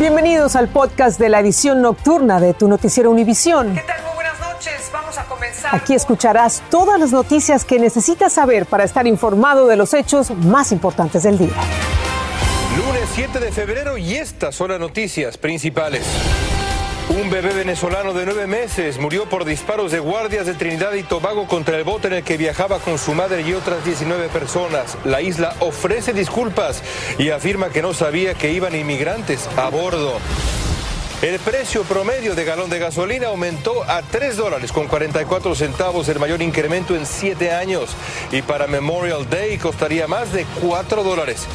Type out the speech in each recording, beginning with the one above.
Bienvenidos al podcast de la edición nocturna de tu noticiero Univisión. ¿Qué tal? Muy buenas noches. Vamos a comenzar. Aquí escucharás todas las noticias que necesitas saber para estar informado de los hechos más importantes del día. Lunes 7 de febrero y estas son las noticias principales. Un bebé venezolano de nueve meses murió por disparos de guardias de Trinidad y Tobago contra el bote en el que viajaba con su madre y otras 19 personas. La isla ofrece disculpas y afirma que no sabía que iban inmigrantes a bordo. El precio promedio de galón de gasolina aumentó a 3 dólares con 44 centavos, el mayor incremento en 7 años. Y para Memorial Day costaría más de 4 dólares.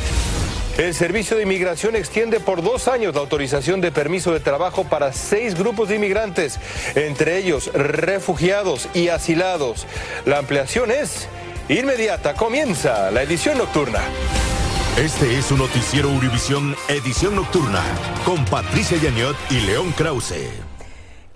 El Servicio de Inmigración extiende por dos años la autorización de permiso de trabajo para seis grupos de inmigrantes, entre ellos refugiados y asilados. La ampliación es inmediata. Comienza la edición nocturna. Este es su noticiero Univisión Edición Nocturna con Patricia Yaniot y León Krause.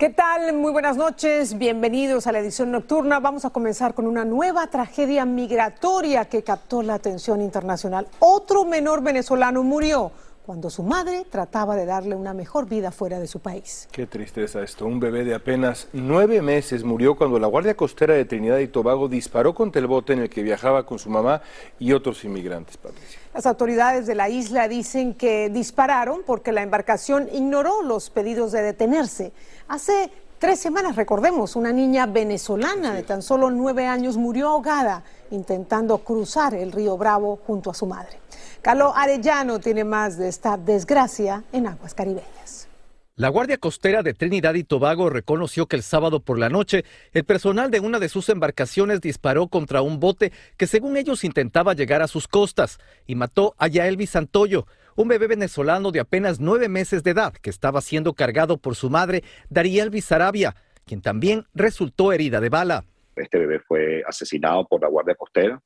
¿Qué tal? Muy buenas noches, bienvenidos a la edición nocturna. Vamos a comenzar con una nueva tragedia migratoria que captó la atención internacional. Otro menor venezolano murió cuando su madre trataba de darle una mejor vida fuera de su país. Qué tristeza esto. Un bebé de apenas nueve meses murió cuando la Guardia Costera de Trinidad y Tobago disparó contra el bote en el que viajaba con su mamá y otros inmigrantes, Patricia. Las autoridades de la isla dicen que dispararon porque la embarcación ignoró los pedidos de detenerse. Hace tres semanas, recordemos, una niña venezolana de tan solo nueve años murió ahogada intentando cruzar el río Bravo junto a su madre. Carlos Arellano tiene más de esta desgracia en aguas caribeñas. La Guardia Costera de Trinidad y Tobago reconoció que el sábado por la noche el personal de una de sus embarcaciones disparó contra un bote que según ellos intentaba llegar a sus costas y mató a Yaelvi Santoyo, un bebé venezolano de apenas nueve meses de edad que estaba siendo cargado por su madre, Dariel Sarabia, quien también resultó herida de bala. Este bebé fue asesinado por la Guardia Costera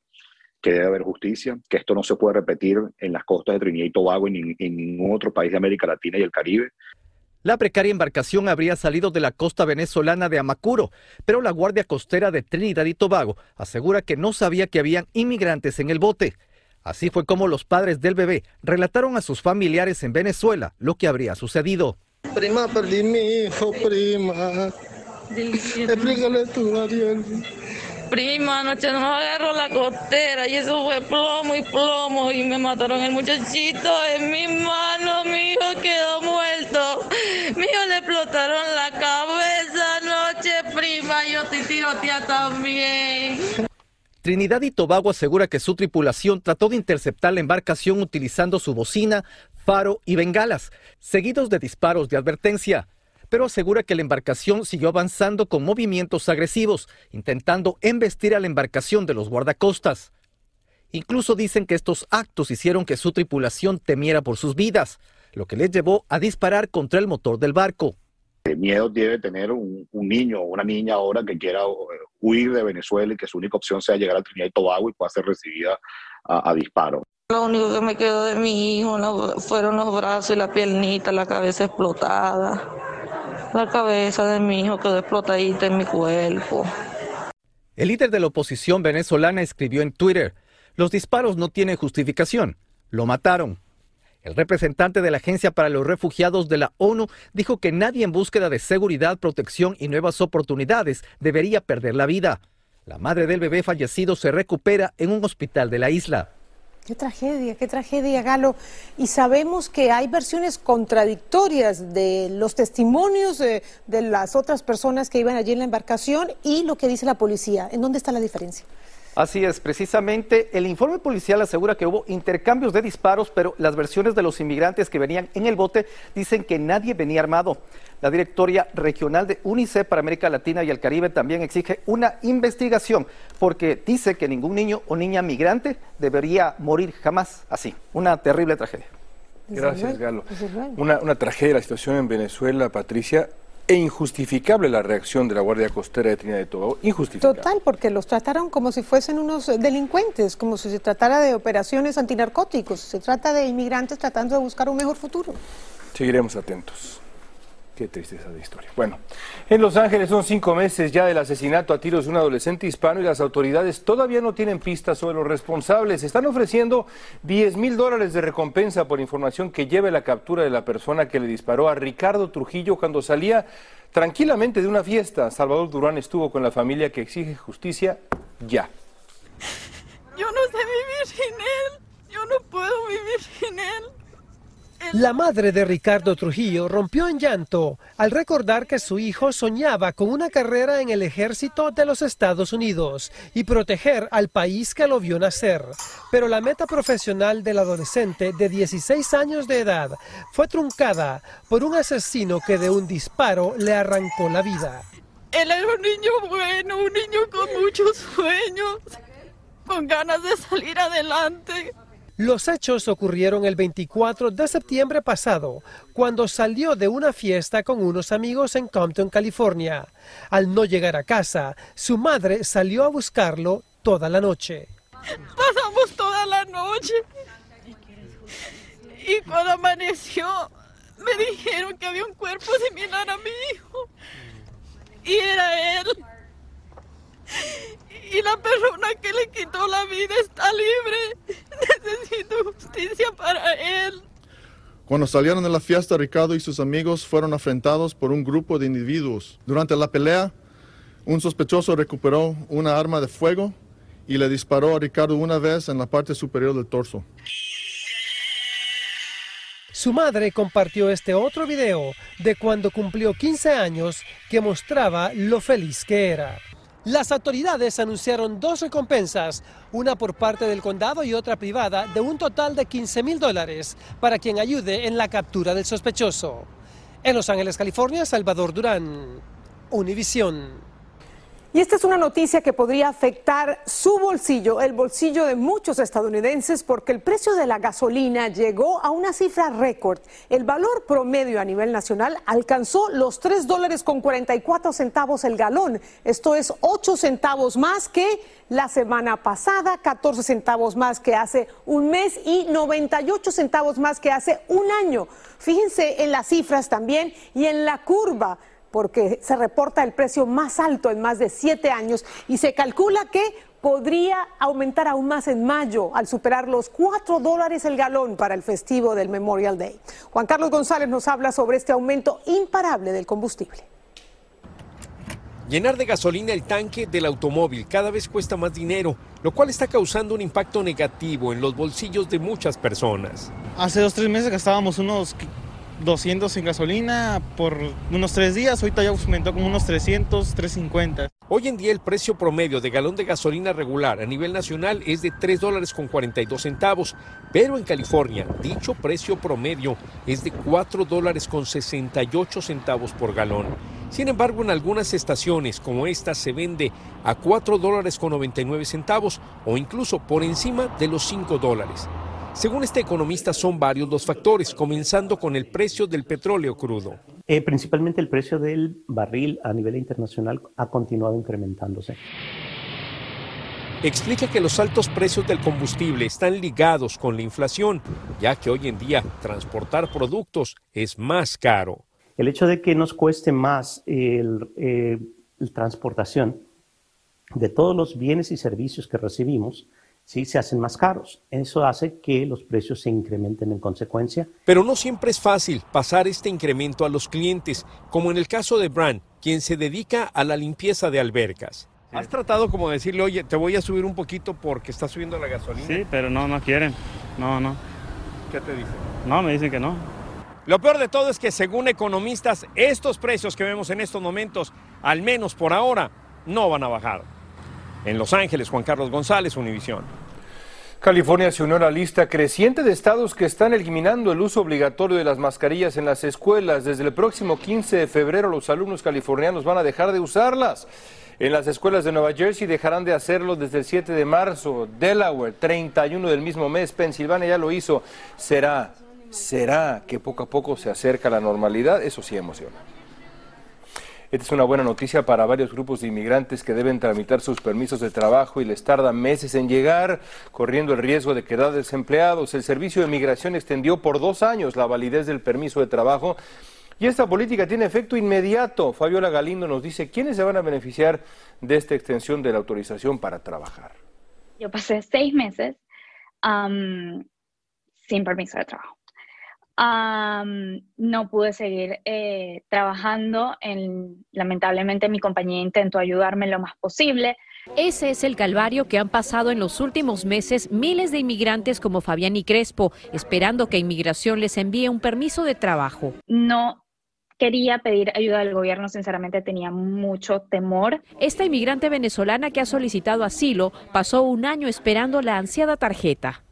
que debe haber justicia, que esto no se puede repetir en las costas de Trinidad y Tobago y en ningún otro país de América Latina y el Caribe. La precaria embarcación habría salido de la costa venezolana de Amacuro, pero la Guardia Costera de Trinidad y Tobago asegura que no sabía que habían inmigrantes en el bote. Así fue como los padres del bebé relataron a sus familiares en Venezuela lo que habría sucedido. Prima, perdí mi hijo, prima. Explícale tú, Ariel. Prima, anoche nos agarró la costera y eso fue plomo y plomo y me mataron el muchachito en mis manos, mi hijo quedó muerto, mi hijo le explotaron la cabeza anoche, prima, yo te tirotea también. Trinidad y Tobago asegura que su tripulación trató de interceptar la embarcación utilizando su bocina, faro y bengalas, seguidos de disparos de advertencia pero asegura que la embarcación siguió avanzando con movimientos agresivos, intentando embestir a la embarcación de los guardacostas. Incluso dicen que estos actos hicieron que su tripulación temiera por sus vidas, lo que les llevó a disparar contra el motor del barco. El miedo debe tener un, niño o una niña ahora que quiera eh, huir de Venezuela y que su única opción sea llegar a Trinidad y Tobago y pueda ser recibida a, a disparo. Lo único que me quedó de mi hijo fueron los brazos y la piernita, la cabeza explotada. La cabeza de mi hijo quedó explotadita en mi cuerpo. El líder de la oposición venezolana escribió en Twitter, los disparos no tienen justificación, lo mataron. El representante de la Agencia para los Refugiados de la ONU dijo que nadie en búsqueda de seguridad, protección y nuevas oportunidades debería perder la vida. La madre del bebé fallecido se recupera en un hospital de la isla. Qué tragedia, qué tragedia, Galo. Y sabemos que hay versiones contradictorias de los testimonios de, las otras personas que iban allí en la embarcación y lo que dice la policía. ¿En dónde está la diferencia? Así es, precisamente el informe policial asegura que hubo intercambios de disparos, pero las versiones de los inmigrantes que venían en el bote dicen que nadie venía armado. La directoria regional de UNICEF para América Latina y el Caribe también exige una investigación porque dice que ningún niño o niña migrante debería morir jamás así. Una terrible tragedia. Gracias, Galo. Una, una tragedia la situación en Venezuela, Patricia e injustificable la reacción de la Guardia Costera de Trinidad y Tobago. Injustificable. Total, porque los trataron como si fuesen unos delincuentes, como si se tratara de operaciones antinarcóticos. Se trata de inmigrantes tratando de buscar un mejor futuro. Seguiremos atentos. Qué tristeza de historia. Bueno, en Los Ángeles son cinco meses ya del asesinato a tiros de un adolescente hispano y las autoridades todavía no tienen pistas sobre los responsables. Están ofreciendo 10 mil dólares de recompensa por información que lleve la captura de la persona que le disparó a Ricardo Trujillo cuando salía tranquilamente de una fiesta. Salvador Durán estuvo con la familia que exige justicia ya. Yo no sé vivir sin él. Yo no puedo vivir sin él. La madre de Ricardo Trujillo rompió en llanto al recordar que su hijo soñaba con una carrera en el ejército de los Estados Unidos y proteger al país que lo vio nacer. Pero la meta profesional del adolescente de 16 años de edad fue truncada por un asesino que de un disparo le arrancó la vida. Él era un niño bueno, un niño con muchos sueños, con ganas de salir adelante. Los hechos ocurrieron el 24 de septiembre pasado, cuando salió de una fiesta con unos amigos en Compton, California. Al no llegar a casa, su madre salió a buscarlo toda la noche. Pasamos toda la noche. Y cuando amaneció, me dijeron que había un cuerpo similar a mi hijo. Y era él. Y la persona que le quitó la vida está libre. Necesito justicia para él. Cuando salieron de la fiesta, Ricardo y sus amigos fueron afrentados por un grupo de individuos. Durante la pelea, un sospechoso recuperó una arma de fuego y le disparó a Ricardo una vez en la parte superior del torso. Su madre compartió este otro video de cuando cumplió 15 años que mostraba lo feliz que era. Las autoridades anunciaron dos recompensas, una por parte del condado y otra privada, de un total de 15 mil dólares para quien ayude en la captura del sospechoso. En Los Ángeles, California, Salvador Durán, Univisión. Y esta es una noticia que podría afectar su bolsillo, el bolsillo de muchos estadounidenses, porque el precio de la gasolina llegó a una cifra récord. El valor promedio a nivel nacional alcanzó los 3 dólares con 44 centavos el galón. Esto es 8 centavos más que la semana pasada, 14 centavos más que hace un mes y 98 centavos más que hace un año. Fíjense en las cifras también y en la curva porque se reporta el precio más alto en más de siete años y se calcula que podría aumentar aún más en mayo al superar los cuatro dólares el galón para el festivo del Memorial Day. Juan Carlos González nos habla sobre este aumento imparable del combustible. Llenar de gasolina el tanque del automóvil cada vez cuesta más dinero, lo cual está causando un impacto negativo en los bolsillos de muchas personas. Hace dos, tres meses gastábamos unos 200 en gasolina por unos tres días, ahorita ya aumentó como unos 300, 350. Hoy en día el precio promedio de galón de gasolina regular a nivel nacional es de 3 dólares con 42 centavos, pero en California dicho precio promedio es de 4 dólares con 68 centavos por galón. Sin embargo, en algunas estaciones como esta se vende a 4 dólares con 99 centavos o incluso por encima de los 5 dólares. Según este economista, son varios los factores, comenzando con el precio del petróleo crudo. Eh, principalmente el precio del barril a nivel internacional ha continuado incrementándose. Explica que los altos precios del combustible están ligados con la inflación, ya que hoy en día transportar productos es más caro. El hecho de que nos cueste más el, eh, la transportación de todos los bienes y servicios que recibimos, ¿sí? se hacen más caros. Eso hace que los precios se incrementen en consecuencia. Pero no siempre es fácil pasar este incremento a los clientes, como en el caso de Brand, quien se dedica a la limpieza de albercas. ¿Has tratado como decirle, oye, te voy a subir un poquito porque está subiendo la gasolina? Sí, pero no, no quieren. No, no. ¿Qué te dicen? No, me dicen que no. Lo peor de todo es que según economistas, estos precios que vemos en estos momentos, al menos por ahora, no van a bajar. En Los Ángeles, Juan Carlos González, Univisión. California se unió a la lista creciente de estados que están eliminando el uso obligatorio de las mascarillas en las escuelas. Desde el próximo 15 de febrero los alumnos californianos van a dejar de usarlas. En las escuelas de Nueva Jersey dejarán de hacerlo desde el 7 de marzo. Delaware, 31 del mismo mes. Pensilvania ya lo hizo. ¿Será, será que poco a poco se acerca la normalidad? Eso sí emociona. Esta es una buena noticia para varios grupos de inmigrantes que deben tramitar sus permisos de trabajo y les tarda meses en llegar, corriendo el riesgo de quedar desempleados. El Servicio de Migración extendió por dos años la validez del permiso de trabajo Y esta política tiene efecto inmediato. Fabiola Galindo nos dice quiénes se van a beneficiar de esta extensión de la autorización para trabajar. Yo pasé seis meses sin permiso de trabajo. No pude seguir eh, trabajando. En, lamentablemente mi compañía intentó ayudarme lo más posible. Ese es el calvario que han pasado en los últimos meses miles de inmigrantes como Fabián y Crespo, esperando que inmigración les envíe un permiso de trabajo. No quería pedir ayuda al gobierno, sinceramente tenía mucho temor. Esta inmigrante venezolana que ha solicitado asilo pasó un año esperando la ansiada tarjeta.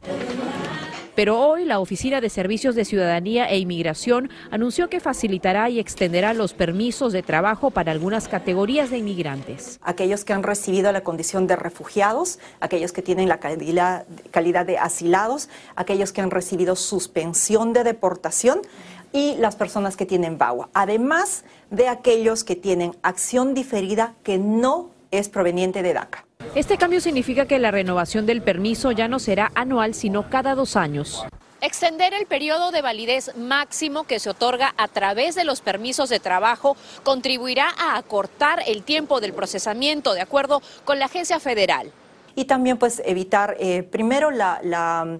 Pero hoy la Oficina de Servicios de Ciudadanía e Inmigración anunció que facilitará y extenderá los permisos de trabajo para algunas categorías de inmigrantes. Aquellos que han recibido la condición de refugiados, aquellos que tienen la calidad, de asilados, aquellos que han recibido suspensión de deportación y las personas que tienen VAWA, además de aquellos que tienen acción diferida que no es proveniente de DACA. Este cambio significa que la renovación del permiso ya no será anual, sino cada dos años. Extender el periodo de validez máximo que se otorga a través de los permisos de trabajo contribuirá a acortar el tiempo del procesamiento, de acuerdo con la agencia federal. Y también pues evitar eh, primero la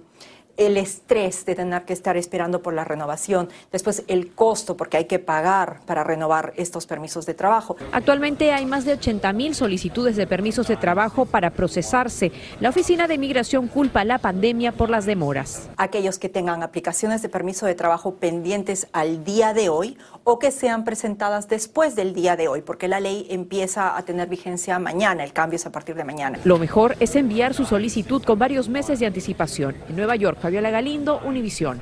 el estrés de tener que estar esperando por la renovación, después el costo porque hay que pagar para renovar estos permisos de trabajo. Actualmente hay más de 80 mil solicitudes de permisos de trabajo para procesarse. La Oficina de Migración culpa la pandemia por las demoras. Aquellos que tengan aplicaciones de permiso de trabajo pendientes al día de hoy o que sean presentadas después del día de hoy, porque la ley empieza a tener vigencia mañana, el cambio es a partir de mañana. Lo mejor es enviar su solicitud con varios meses de anticipación. En Nueva York, Fabiola Galindo, Univisión.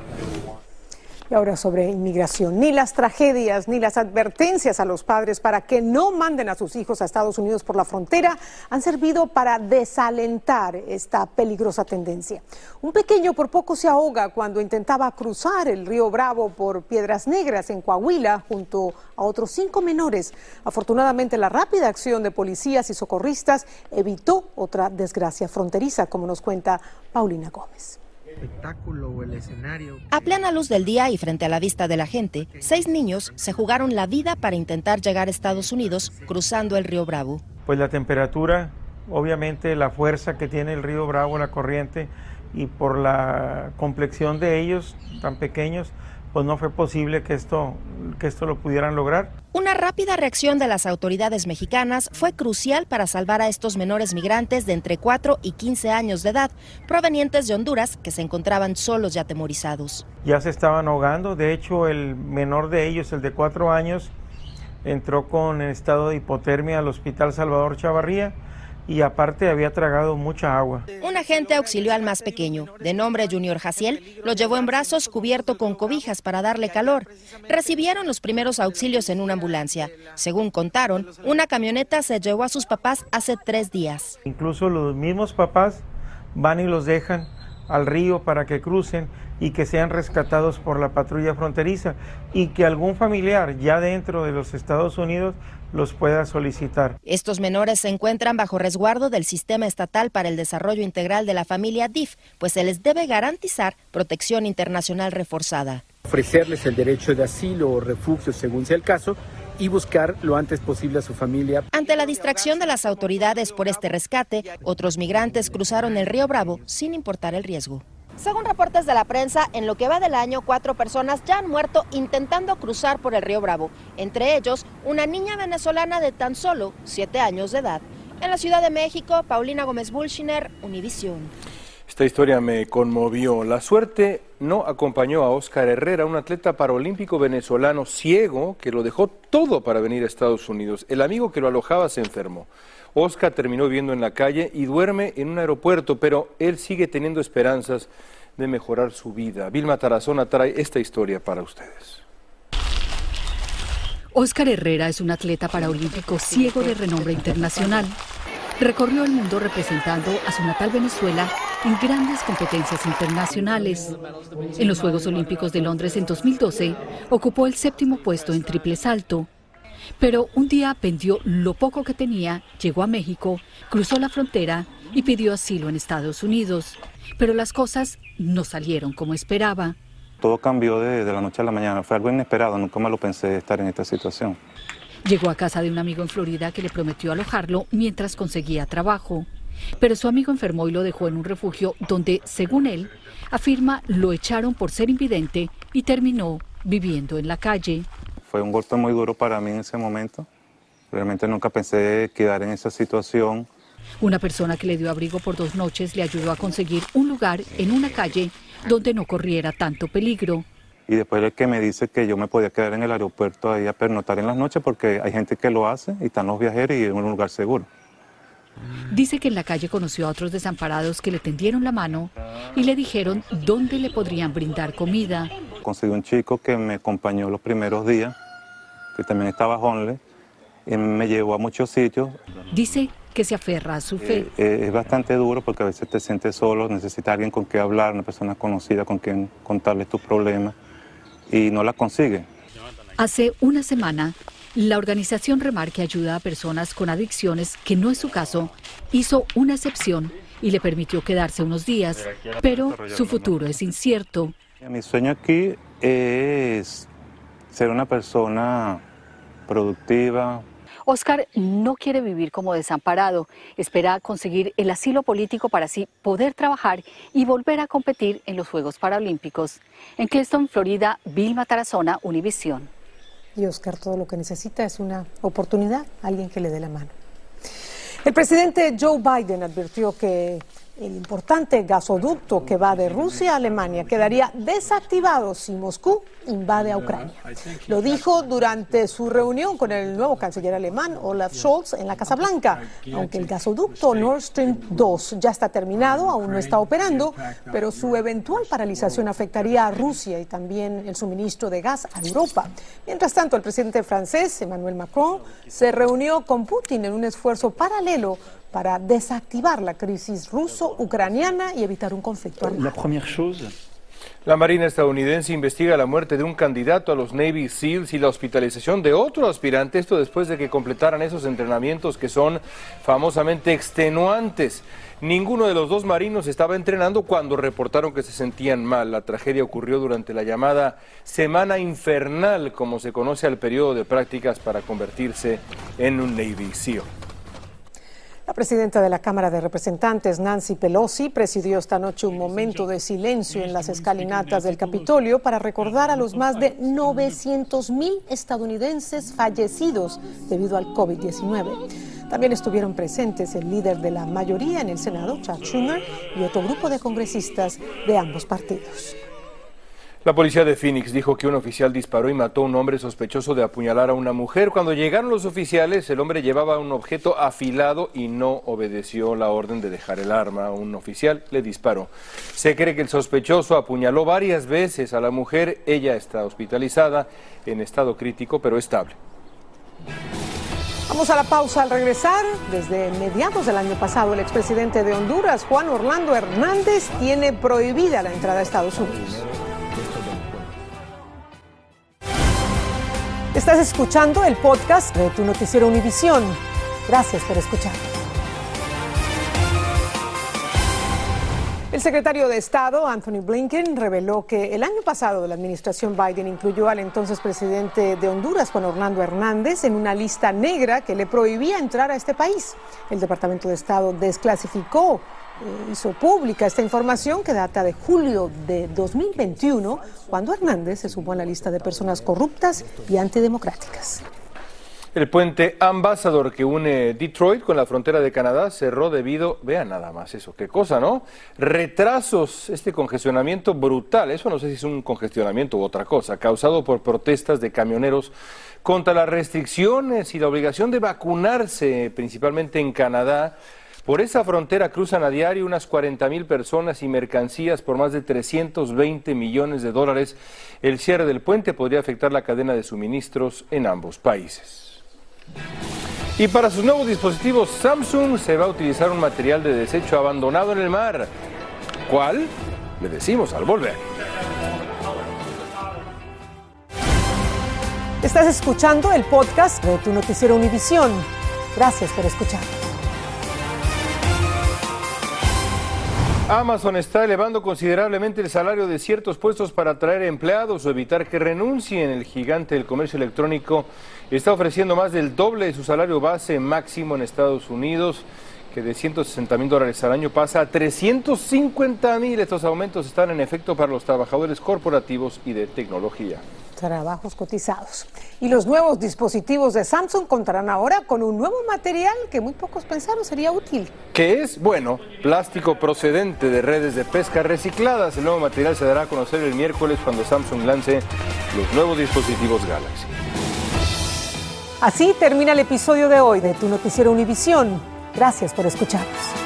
Y ahora sobre inmigración. Ni las tragedias ni las advertencias a los padres para que no manden a sus hijos a Estados Unidos por la frontera han servido para desalentar esta peligrosa tendencia. Un pequeño por poco se ahoga cuando intentaba cruzar el río Bravo por Piedras Negras en Coahuila junto a otros cinco menores. Afortunadamente la rápida acción de policías y socorristas evitó otra desgracia fronteriza, como nos cuenta Paulina Gómez espectáculo o el escenario. A plena luz del día y frente a la vista de la gente, seis niños se jugaron la vida para intentar llegar a Estados Unidos cruzando el río Bravo. Pues la temperatura, obviamente la fuerza que tiene el río Bravo, la corriente, y por la complexión de ellos tan pequeños, pues no fue posible que esto, que esto lo pudieran lograr. Una rápida reacción de las autoridades mexicanas fue crucial para salvar a estos menores migrantes de entre 4 y 15 años de edad, provenientes de Honduras, que se encontraban solos y atemorizados. Ya se estaban ahogando, de hecho el menor de ellos, el de 4 años, entró con estado de hipotermia al Hospital Salvador Chavarría y aparte había tragado mucha agua. Un agente auxilió al más pequeño, de nombre Junior Jaciel, lo llevó en brazos cubierto con cobijas para darle calor. Recibieron los primeros auxilios en una ambulancia. Según contaron, una camioneta se llevó a sus papás hace tres días. Incluso los mismos papás van y los dejan al río para que crucen y que sean rescatados por la patrulla fronteriza y que algún familiar ya dentro de los Estados Unidos los pueda solicitar. Estos menores se encuentran bajo resguardo del Sistema Estatal para el Desarrollo Integral de la Familia DIF, pues se les debe garantizar protección internacional reforzada. Ofrecerles el derecho de asilo o refugio según sea el caso y buscar lo antes posible a su familia. Ante la distracción de las autoridades por este rescate, otros migrantes cruzaron el río Bravo sin importar el riesgo. Según reportes de la prensa, en lo que va del año, cuatro personas ya han muerto intentando cruzar por el río Bravo, entre ellos una niña venezolana de tan solo siete años de edad. En la Ciudad de México, Paulina Gómez Bulshiner, Univisión. Esta historia me conmovió. La suerte no acompañó a Oscar Herrera, un atleta paralímpico venezolano ciego que lo dejó todo para venir a Estados Unidos. El amigo que lo alojaba se enfermó. Oscar terminó viviendo en la calle y duerme en un aeropuerto, pero él sigue teniendo esperanzas de mejorar su vida. Vilma Tarazona trae esta historia para ustedes. Oscar Herrera es un atleta paraolímpico ciego de renombre internacional. Recorrió el mundo representando a su natal Venezuela en grandes competencias internacionales. En los Juegos Olímpicos de Londres en 2012 ocupó el séptimo puesto en triple salto pero un día vendió lo poco que tenía, llegó a México, cruzó la frontera y pidió asilo en Estados Unidos. Pero las cosas no salieron como esperaba. todo cambió de, de la noche a la mañana. Fue algo inesperado, nunca me lo pensé estar en esta situación. Llegó a casa de un amigo en Florida que le prometió alojarlo mientras conseguía trabajo. Pero su amigo enfermó y lo dejó en un refugio donde, según él, afirma lo echaron por ser invidente y terminó viviendo en la calle. Fue un golpe muy duro para mí en ese momento. Realmente nunca pensé quedar en esa situación. Una persona que le dio abrigo por dos noches le ayudó a conseguir un lugar en una calle donde no corriera tanto peligro. Y después el que me dice que yo me podía quedar en el aeropuerto ahí a pernotar en las noches porque hay gente que lo hace y están los viajeros y en un lugar seguro. Dice que en la calle conoció a otros desamparados que le tendieron la mano y le dijeron dónde le podrían brindar comida. Conseguí un chico que me acompañó los primeros días, que también estaba homeless, y me llevó a muchos sitios. Dice que se aferra a su fe. Eh, eh, es bastante duro porque a veces te sientes solo, necesitas alguien con quien hablar, una persona conocida con quien contarle tus problemas y no la consigue. Hace una semana, la organización Remar, que ayuda a personas con adicciones, que no es su caso, hizo una excepción y le permitió quedarse unos días, pero su futuro es incierto. Mi sueño aquí es ser una persona productiva, Oscar no quiere vivir como desamparado, espera conseguir el asilo político para así poder trabajar y volver a competir en los Juegos Paralímpicos. En Cleaston, Florida, Vilma Tarazona, Univisión. Y Oscar todo lo que necesita es una oportunidad, alguien que le dé la mano. El presidente Joe Biden advirtió que el importante gasoducto que va de Rusia a Alemania quedaría desactivado si Moscú invade a Ucrania. Lo dijo durante su reunión con el nuevo canciller alemán Olaf Scholz en la Casa Blanca. Aunque el gasoducto Nord Stream 2 ya está terminado, aún no está operando, pero su eventual paralización afectaría a Rusia y también el suministro de gas a Europa. Mientras tanto, el presidente francés Emmanuel Macron se reunió con Putin en un esfuerzo paralelo para desactivar la crisis ruso-ucraniana y evitar un conflicto armado. La Marina estadounidense investiga la muerte de un candidato a los Navy SEALs y la hospitalización de otro aspirante, esto después de que completaran esos entrenamientos que son famosamente extenuantes. Ninguno de los dos marinos estaba entrenando cuando reportaron que se sentían mal. La tragedia ocurrió durante la llamada Semana Infernal, como se conoce al periodo de prácticas para convertirse en un Navy SEAL. La presidenta de la Cámara de Representantes, Nancy Pelosi, presidió esta noche un momento de silencio en las escalinatas del Capitolio para recordar a los más de 900 mil estadounidenses fallecidos debido al COVID-19. También estuvieron presentes el líder de la mayoría en el Senado, Chuck Schumer, y otro grupo de congresistas de ambos partidos. La policía de Phoenix dijo que un oficial disparó y mató a un hombre sospechoso de apuñalar a una mujer. Cuando llegaron los oficiales, el hombre llevaba un objeto afilado y no obedeció la orden de dejar el arma. Un oficial le disparó. Se cree que el sospechoso apuñaló varias veces a la mujer. Ella está hospitalizada en estado crítico, pero estable. Vamos a la pausa al regresar. Desde mediados del año pasado, el expresidente de Honduras, Juan Orlando Hernández, tiene prohibida la entrada a Estados Unidos. Estás escuchando el podcast de tu noticiero Univisión. Gracias por escuchar. El secretario de Estado, Anthony Blinken, reveló que el año pasado la administración Biden incluyó al entonces presidente de Honduras, Juan Orlando Hernández, en una lista negra que le prohibía entrar a este país. El Departamento de Estado desclasificó hizo pública esta información que data de julio de 2021, cuando Hernández se sumó a la lista de personas corruptas y antidemocráticas. El puente Ambassador que une Detroit con la frontera de Canadá cerró debido, vean nada más eso, qué cosa, ¿no? Retrasos, este congestionamiento brutal, eso no sé si es un congestionamiento u otra cosa, causado por protestas de camioneros contra las restricciones y la obligación de vacunarse, principalmente en Canadá. Por esa frontera cruzan a diario unas 40 mil personas y mercancías por más de 320 millones de dólares. El cierre del puente podría afectar la cadena de suministros en ambos países. Y para sus nuevos dispositivos Samsung se va a utilizar un material de desecho abandonado en el mar. ¿Cuál? Le decimos al volver. Estás escuchando el podcast de tu noticiero Univisión. Gracias por escuchar. Amazon está elevando considerablemente el salario de ciertos puestos para atraer empleados o evitar que renuncien. El gigante del comercio electrónico está ofreciendo más del doble de su salario base máximo en Estados Unidos, que de 160 mil dólares al año pasa a 350 mil. Estos aumentos están en efecto para los trabajadores corporativos y de tecnología trabajos cotizados. Y los nuevos dispositivos de Samsung contarán ahora con un nuevo material que muy pocos pensaron sería útil. ¿Qué es? Bueno, plástico procedente de redes de pesca recicladas. El nuevo material se dará a conocer el miércoles cuando Samsung lance los nuevos dispositivos Galaxy. Así termina el episodio de hoy de Tu Noticiero Univisión. Gracias por escucharnos.